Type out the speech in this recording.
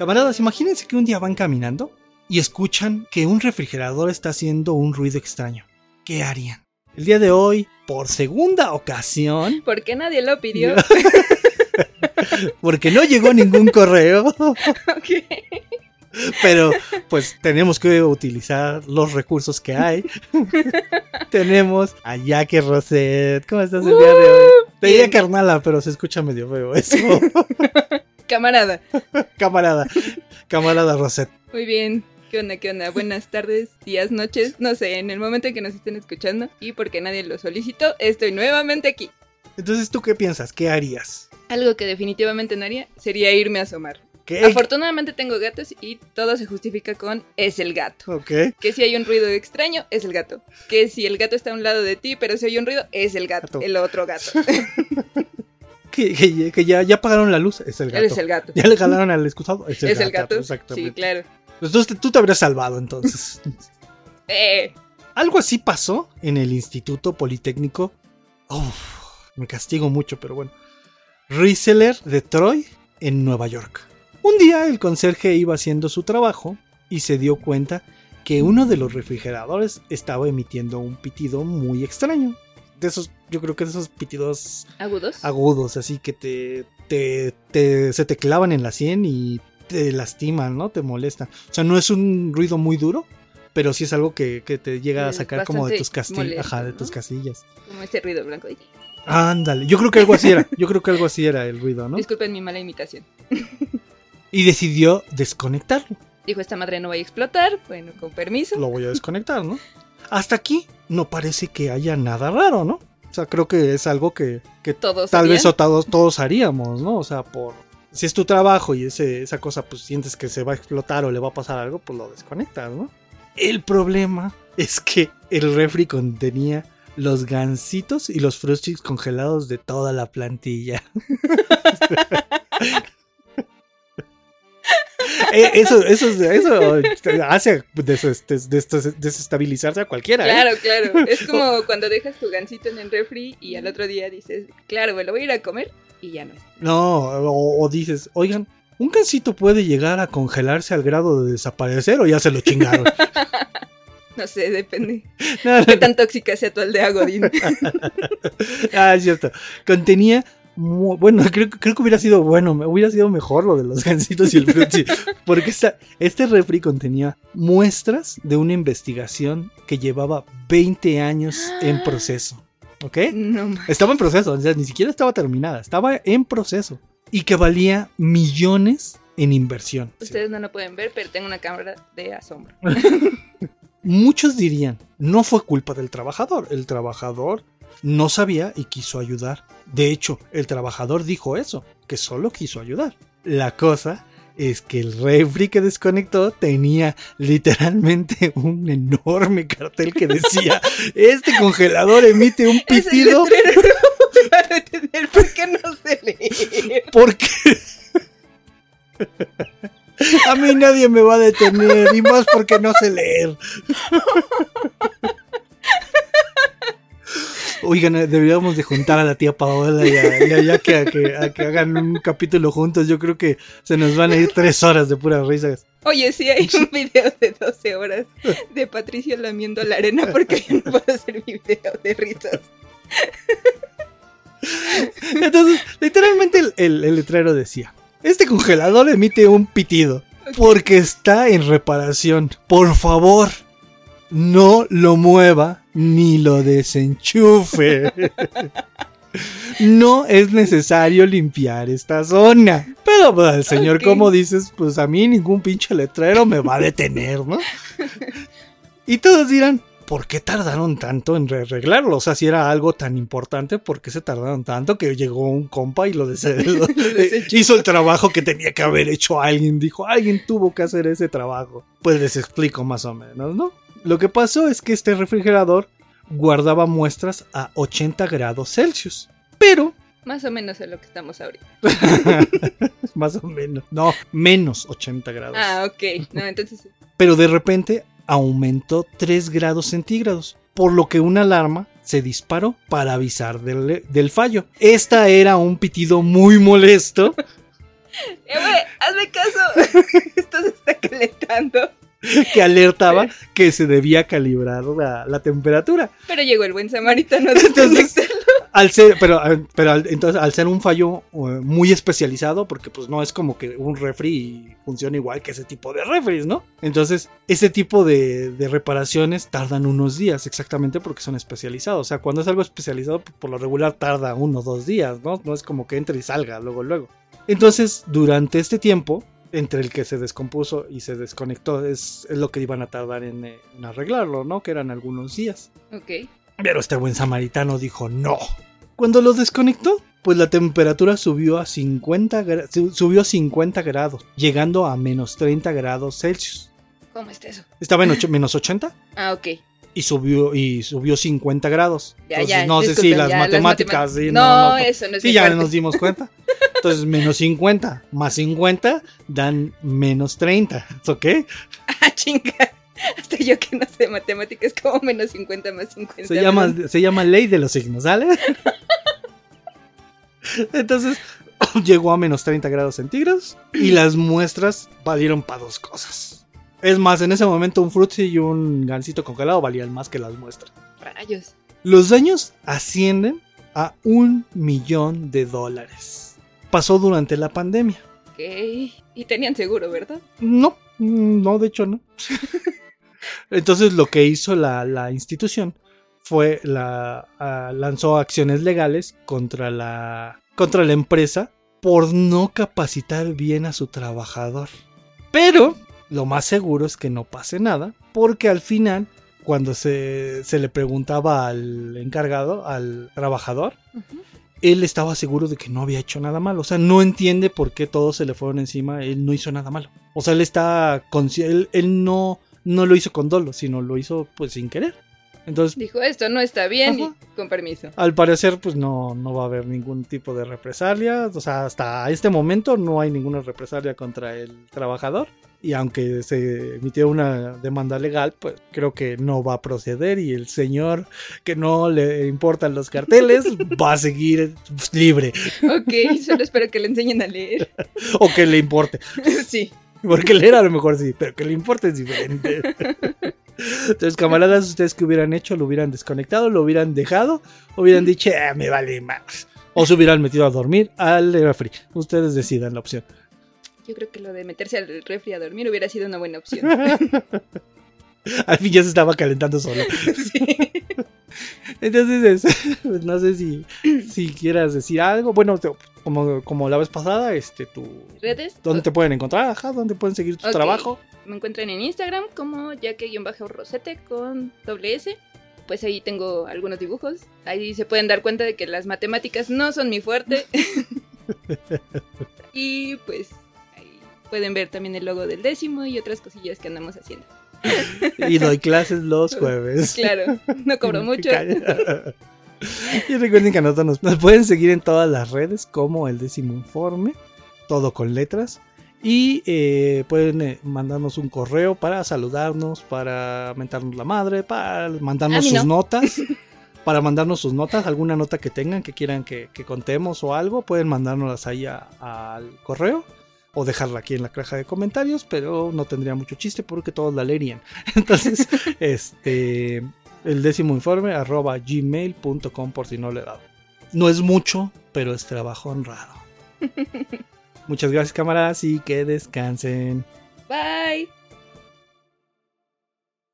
Camaradas, imagínense que un día van caminando y escuchan que un refrigerador está haciendo un ruido extraño. ¿Qué harían? El día de hoy, por segunda ocasión, ¿Por qué nadie lo pidió? porque no llegó ningún correo, pero pues tenemos que utilizar los recursos que hay. tenemos a Jackie Roset. ¿Cómo estás el día de hoy? Te diría carnala, pero se escucha medio feo eso. Camarada. camarada, camarada Roset. Muy bien. ¿Qué onda? ¿Qué onda? Buenas tardes, días, noches. No sé, en el momento en que nos estén escuchando. Y porque nadie lo solicitó, estoy nuevamente aquí. Entonces, ¿tú qué piensas? ¿Qué harías? Algo que definitivamente no haría sería irme a asomar. ¿Qué? Afortunadamente tengo gatos y todo se justifica con es el gato. Ok. Que si hay un ruido extraño, es el gato. Que si el gato está a un lado de ti, pero si hay un ruido, es el gato. Gato. El otro gato. Que, que- que ya, ya apagaron la luz, es el gato. Él es el gato. Ya le jalaron al excusado, es el es gato. el gato. Exactamente. Sí, claro. Entonces tú te habrías salvado entonces. Eh, Algo así pasó en el Instituto Politécnico. Uf, me castigo mucho, pero bueno. Rieseler de Troy, en Nueva York. Un día el conserje iba haciendo su trabajo y se dio cuenta que uno de los refrigeradores estaba emitiendo un pitido muy extraño. De esos, yo creo que de esos pitidos agudos. agudos, así que te, te, te- se te clavan en la sien y te lastiman, ¿no? Te molestan. O sea, no es un ruido muy duro, pero sí es algo que, que te llega a sacar como de tus castillas. molesto, Ajá, de ¿no? tus casillas. Como ese ruido blanco. Ay, Ándale, yo creo que algo así era. Yo creo que algo así era el ruido, ¿no? Disculpen mi mala imitación. Y decidió desconectarlo. Dijo, esta madre no va a explotar. Bueno, con permiso. Lo voy a desconectar, ¿no? Hasta aquí no parece que haya nada raro, ¿no? O sea, creo que es algo que, que Todos tal vez o todos, todos haríamos, ¿no? O sea, por si es tu trabajo y ese, esa cosa pues sientes que se va a explotar o le va a pasar algo, pues lo desconectas, ¿no? El problema es que el refri contenía los gansitos y los frosties congelados de toda la plantilla. Eh, eso, eso, eso hace des- des- des- desestabilizarse a cualquiera. ¿eh? Claro, claro. Es como cuando dejas tu gansito en el refri y al otro día dices, claro, me lo voy a ir a comer y ya no está. No, o, o dices, oigan, ¿un gansito puede llegar a congelarse al grado de desaparecer o ya se lo chingaron? No sé, depende. No, no, Qué tan tóxica sea tu aldea, Godín. ah, es cierto. Contenía. Bueno, creo, creo que hubiera sido bueno, hubiera sido mejor lo de los gansitos y el frutzi. Porque esta, este refri contenía muestras de una investigación que llevaba 20 años en proceso. ¿Ok? No Estaba en proceso, o sea, ni siquiera estaba terminada, estaba en proceso. Y que valía millones en inversión. Ustedes no lo pueden ver, pero tengo una cámara de asombro. Muchos dirían, no fue culpa del trabajador, el trabajador no sabía y quiso ayudar. De hecho, el trabajador dijo eso, que solo quiso ayudar. La cosa es que el refri que desconectó tenía literalmente un enorme cartel que decía, este congelador emite un pitido por qué no sé leer. porque... A mí nadie me va a detener, y más porque no sé leer. Oigan, eh, deberíamos de juntar a la tía Paola y a, y a Jackie a que, a que hagan un capítulo juntos. Yo creo que se nos van a ir tres horas de puras risas. Oye, sí hay un video de 12 horas de Patricio lamiendo la arena porque yo no puedo hacer mi video de risas. Entonces, literalmente el, el- el letrero decía, este congelador emite un pitido porque está en reparación. Por favor, no lo mueva ni lo desenchufe. No es necesario limpiar esta zona. Pero pues, al señor, Ok. como dices, pues a mí ningún pinche letrero me va a detener, ¿no? Y todos dirán, ¿por qué tardaron tanto en arreglarlo? O sea, si era algo tan importante, ¿por qué se tardaron tanto que llegó un compa y lo, hizo el trabajo que tenía que haber hecho alguien? Dijo, alguien tuvo que hacer ese trabajo. Pues les explico más o menos, ¿no? Lo que pasó es que este refrigerador guardaba muestras a 80 grados Celsius. Pero, Más o menos es lo que estamos ahorita. más o menos, no, menos 80 grados. Ah, ok. No, entonces. pero de repente aumentó 3 grados centígrados, por lo que una alarma se disparó para avisar del, del fallo. Esta era un pitido muy molesto Eh, hazme caso. Esto se está calentando. que alertaba que se debía calibrar la, la temperatura. Pero llegó el buen samaritano de. Al ser, pero, pero al- entonces al ser un fallo eh, muy especializado, porque pues no es como que un refri funcione igual que ese tipo de refris, ¿no? Entonces, ese tipo de, de reparaciones tardan unos días, exactamente porque son especializados. O sea, cuando es algo especializado, por lo regular tarda uno o dos días, ¿no? No es como que entre y salga luego, luego. Entonces, durante este tiempo, entre el que se descompuso y se desconectó, es, es lo que iban a tardar en, eh, en arreglarlo, ¿no? Que eran algunos días. Ok. Pero este buen samaritano dijo no. Cuando lo desconectó, pues la temperatura subió a 50, gra- su- subió 50 grados, llegando a menos 30 grados Celsius. ¿Cómo está eso? Estaba en ocho- menos 80 Ah, ok. y subió, y subió 50 grados. Ya, Entonces, ya. no sé si las matemáticas. matemáticas. sí, no, no, no, eso no es Sí, ya fuerte. nos dimos cuenta. Entonces, menos 50 más 50 dan menos 30. ¿Ok? Ah, chinga. Hasta yo que no sé matemáticas, como menos 50 más 50. Se llama, se llama ley de los signos, ¿sale? Entonces llegó a menos 30 grados centígrados y las muestras valieron para dos cosas. Es más, en ese momento un frutzi y un gansito congelado valían más que las muestras. Rayos. Los daños ascienden a un millón de dólares. Pasó durante la pandemia. Ok. Y tenían seguro, ¿verdad? No, no, de hecho no. Entonces lo que hizo la, la institución fue la ah, lanzó acciones legales contra la contra la empresa por no capacitar bien a su trabajador. Pero lo más seguro es que no pase nada, porque al final cuando se, se le preguntaba al encargado, al trabajador. Él estaba seguro de que no había hecho nada malo. O sea, no entiende por qué todos se le fueron encima. Él no hizo nada malo. O sea, él está él, él no, no lo hizo con dolo, sino lo hizo pues sin querer. Entonces, Dijo, esto no está bien Ajá. y con permiso. al parecer, pues no, no va a haber ningún tipo de represalia. O sea, hasta este momento no hay ninguna represalia contra el trabajador. Y aunque se emitió una demanda legal, pues creo que no va a proceder. Y el señor que no le importan los carteles va a seguir libre. Ok, solo espero que le enseñen a leer. O que le importe. sí. Porque leer a lo mejor sí, pero que le importe es diferente. Entonces, camaradas, ustedes que hubieran hecho, lo hubieran desconectado, lo hubieran dejado, hubieran dicho, "Ah, me vale más. O se hubieran metido a dormir al refri. Ustedes decidan la opción. Yo creo que lo de meterse al refri a dormir hubiera sido una buena opción. Al fin ya se estaba calentando solo. sí. Entonces, es- pues, no sé si, si quieras decir algo. Bueno, te- como, como la vez pasada, este, tu, ¿Redes? ¿dónde te pueden encontrar? Ajá, ¿dónde pueden seguir tu trabajo? Me encuentran en Instagram como yaque-rosete con doble S. Pues ahí tengo algunos dibujos. Ahí se pueden dar cuenta de que las matemáticas no son mi fuerte. y pues ahí pueden ver también el logo del décimo y otras cosillas que andamos haciendo. Y doy clases los jueves. Claro, no cobro mucho. Y recuerden que a nosotros nos, nos pueden seguir en todas las redes como el décimo informe, todo con letras. Y eh, pueden eh, mandarnos un correo para saludarnos, para mentarnos la madre, para mandarnos sus no. notas. Para mandarnos sus notas, alguna nota que tengan que quieran que, que contemos o algo, pueden mandárnoslas ahí a- al correo o dejarla aquí en la caja de comentarios, pero no tendría mucho chiste porque todos la leerían. Entonces, este, el décimo informe arroba gmail.com por si no le he dado. No es mucho, pero es trabajo honrado. Muchas gracias camaradas y que descansen. Bye.